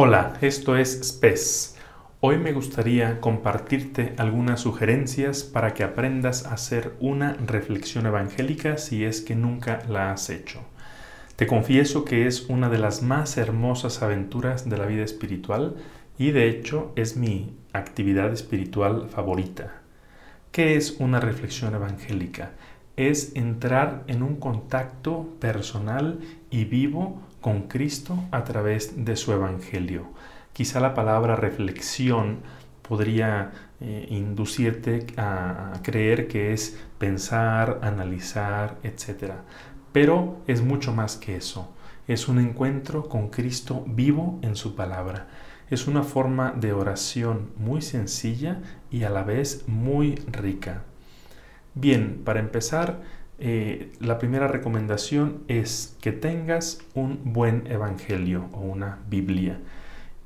Hola, esto es SPES. Hoy me gustaría compartirte algunas sugerencias para que aprendas a hacer una reflexión evangélica si es que nunca la has hecho. Te confieso que es una de las más hermosas aventuras de la vida espiritual y de hecho es mi actividad espiritual favorita. ¿Qué es una reflexión evangélica? Es entrar en un contacto personal y vivo con Cristo a través de su Evangelio. Quizá la palabra reflexión podría eh, inducirte a, a creer que es pensar, analizar, etc. Pero es mucho más que eso. Es un encuentro con Cristo vivo en su palabra. Es una forma de oración muy sencilla y a la vez muy rica. Bien, para empezar, eh, la primera recomendación es que tengas un buen evangelio o una Biblia.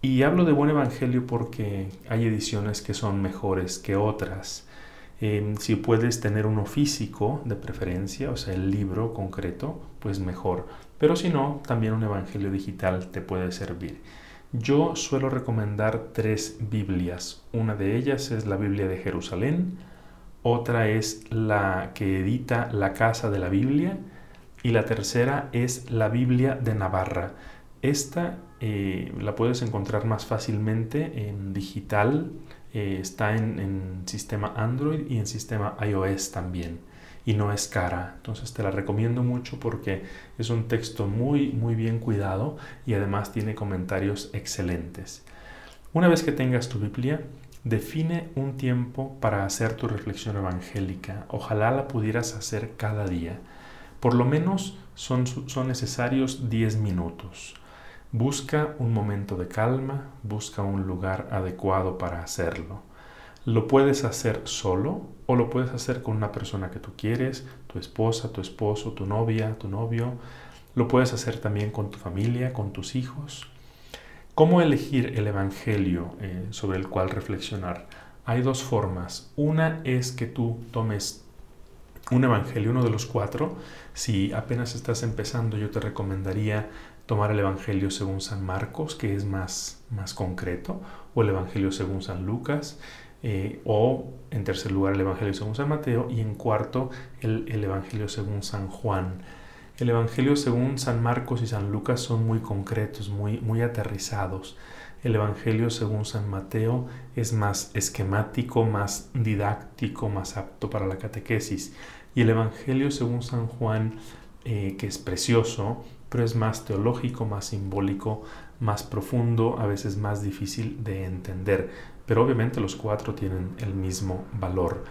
Y hablo de buen evangelio porque hay ediciones que son mejores que otras. Em, si puedes tener uno físico de preferencia, o sea, el libro concreto, pues mejor. Pero si no, también un evangelio digital te puede servir. Yo suelo recomendar tres Biblias. Una de ellas es la Biblia de Jerusalén, otra es la que edita la Casa de la Biblia y la tercera es la Biblia de Navarra. Esta eh, la puedes encontrar más fácilmente en digital, eh, está en, en, sistema Android y en sistema iOS también y no es cara. Entonces te la recomiendo mucho porque es un texto muy muy bien cuidado y además tiene comentarios excelentes. Una vez que tengas tu Biblia, Define un tiempo para hacer tu reflexión evangélica. Ojalá la pudieras hacer cada día. Por lo menos son, son necesarios 10 minutos. Busca un momento de calma, busca un lugar adecuado para hacerlo. Lo puedes hacer solo o lo puedes hacer con una persona que tú quieres, tu esposa, tu esposo, tu novia, tu novio. Lo puedes hacer también con tu familia, con tus hijos. ¿Cómo elegir el Evangelio eh, sobre el cual reflexionar? Hay dos formas. Una es que tú tomes un Evangelio, uno de los cuatro. Si apenas estás empezando, yo te recomendaría tomar el Evangelio según San Marcos, que es más, más concreto, o el Evangelio según San Lucas, eh, o en tercer lugar el Evangelio según San Mateo, y en cuarto el, el Evangelio según San Juan. El Evangelio según San Marcos y San Lucas son muy concretos, muy, muy aterrizados. El Evangelio según San Mateo es más esquemático, más didáctico, más apto para la catequesis. Y el Evangelio según San Juan, eh, que es precioso, pero es más teológico, más simbólico, más profundo, a veces más difícil de entender. Pero obviamente los cuatro tienen el mismo valor.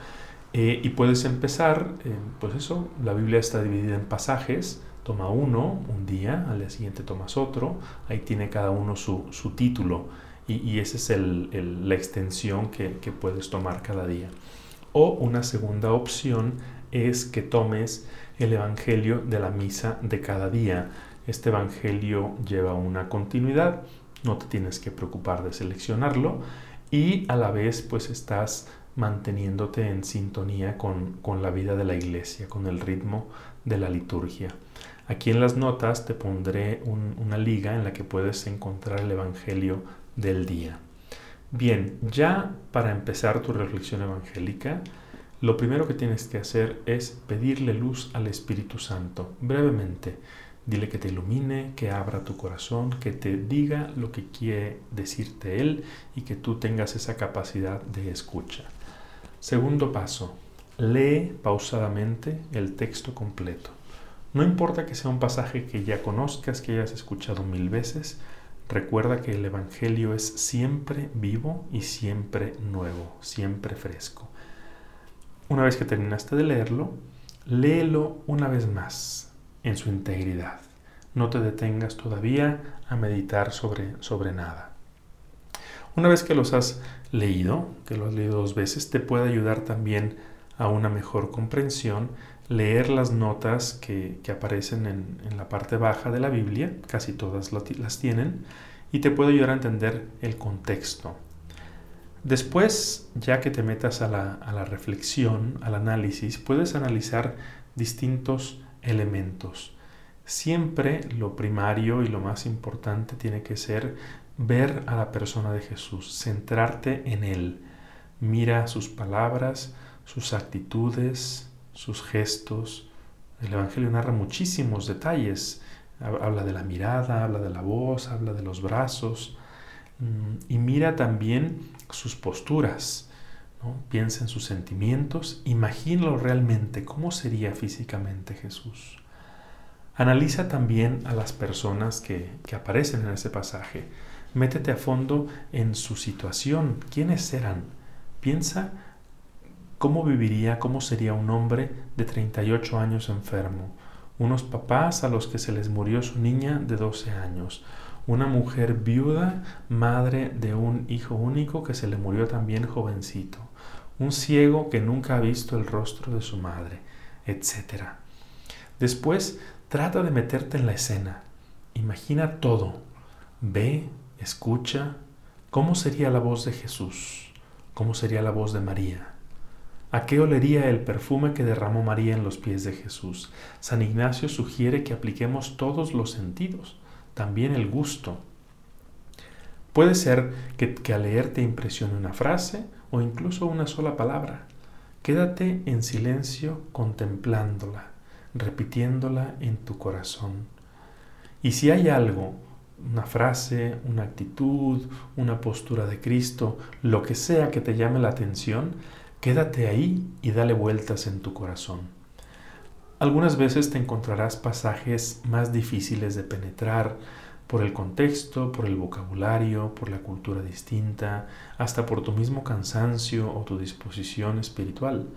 Eh, y puedes empezar, eh, pues eso, la Biblia está dividida en pasajes, toma uno un día, al día siguiente tomas otro, ahí tiene cada uno su, su título y, y esa es el, la extensión que, que, puedes tomar cada día. O una segunda opción es que tomes el Evangelio de la misa de cada día. Este Evangelio lleva una continuidad, no te tienes que preocupar de seleccionarlo y a la vez pues estás manteniéndote en sintonía con, con, la vida de la iglesia, con el ritmo de la liturgia. Aquí en las notas te pondré un, una liga en la que puedes encontrar el Evangelio del día. Bien, ya para empezar tu reflexión evangélica, lo primero que tienes que hacer es pedirle luz al Espíritu Santo, brevemente. Dile que te ilumine, que abra tu corazón, que te diga lo que quiere decirte Él y que tú tengas esa capacidad de escucha. Segundo paso, lee pausadamente el texto completo. No importa que sea un pasaje que ya conozcas, que hayas escuchado mil veces, recuerda que el Evangelio es siempre vivo y siempre nuevo, siempre fresco. Una vez que terminaste de leerlo, léelo una vez más en su integridad. No te detengas todavía a meditar sobre, sobre nada. Una vez que los has leído, que lo has leído dos veces, te puede ayudar también a una mejor comprensión leer las notas que, que aparecen en, en, la parte baja de la Biblia, casi todas las tienen, y te puede ayudar a entender el contexto. Después, ya que te metas a la, a la reflexión, al análisis, puedes analizar distintos elementos. Siempre lo primario y lo más importante tiene que ser ver a la persona de Jesús, centrarte en Él. Mira sus palabras, sus actitudes, sus gestos. El Evangelio narra muchísimos detalles. Habla de la mirada, habla de la voz, habla de los brazos. Mm, y mira también sus posturas. Piensa en sus sentimientos, imagínalo realmente cómo sería físicamente Jesús. Analiza también a las personas que, que aparecen en ese pasaje. Métete a fondo en su situación, quiénes eran. Piensa cómo viviría, cómo sería un hombre de 38 años enfermo, unos papás a los que se les murió su niña de 12 años, una mujer viuda, madre de un hijo único que se le murió también jovencito, un ciego que nunca ha visto el rostro de su madre, etc. Después trata de meterte en la escena. Imagina todo. Ve, escucha. ¿Cómo sería la voz de Jesús? ¿Cómo sería la voz de María? ¿A qué olería el perfume que derramó María en los pies de Jesús? San Ignacio sugiere que apliquemos todos los sentidos, también el gusto. Puede ser que, que al leer te impresione una frase o incluso una sola palabra. Quédate en silencio contemplándola, repitiéndola en tu corazón. Y si hay algo, una frase, una actitud, una postura de Cristo, lo que sea que te llame la atención, quédate ahí y dale vueltas en tu corazón. Algunas veces te encontrarás pasajes más difíciles de penetrar, por el contexto, por el vocabulario, por la cultura distinta, hasta por tu mismo cansancio o tu disposición espiritual.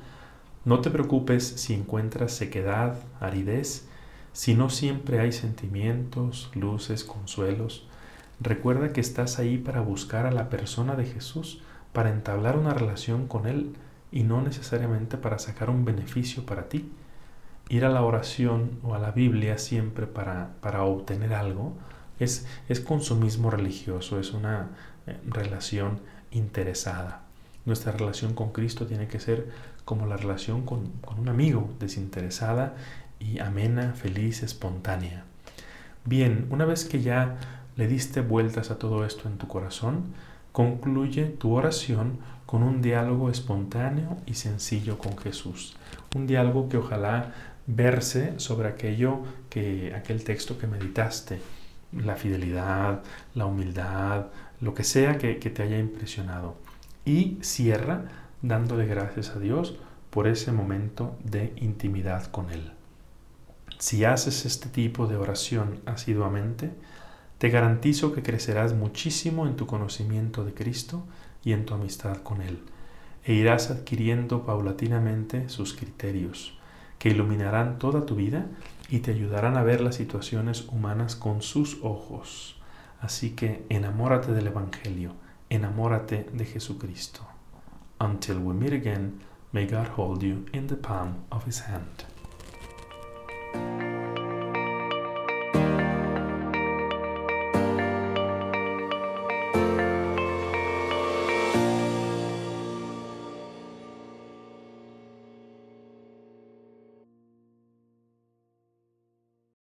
No te preocupes si encuentras sequedad, aridez, si no siempre hay sentimientos, luces, consuelos. Recuerda que estás ahí para buscar a la persona de Jesús, para entablar una relación con Él y no necesariamente para sacar un beneficio para ti. Ir a la oración o a la Biblia siempre para, para obtener algo es, consumismo religioso, es una eh, relación interesada. Nuestra relación con Cristo tiene que ser como la relación con, con un amigo, desinteresada y amena, feliz, espontánea. Bien, una vez que ya le diste vueltas a todo esto en tu corazón, concluye tu oración con un diálogo espontáneo y sencillo con Jesús. Un diálogo que ojalá verse sobre aquello que aquel texto que meditaste la fidelidad, la humildad, lo que sea que, te haya impresionado. Y cierra dándole gracias a Dios por ese momento de intimidad con Él. Si haces este tipo de oración asiduamente, te garantizo que crecerás muchísimo en tu conocimiento de Cristo y en tu amistad con Él, e irás adquiriendo paulatinamente sus criterios, que iluminarán toda tu vida y te ayudarán a ver las situaciones humanas con sus ojos. Así que enamórate del Evangelio, enamórate de Jesucristo. Until we meet again, may God hold you in the palm of his hand.